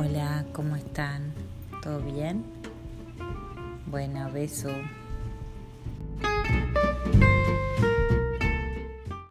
Hola, ¿cómo están? ¿Todo bien? Bueno, beso.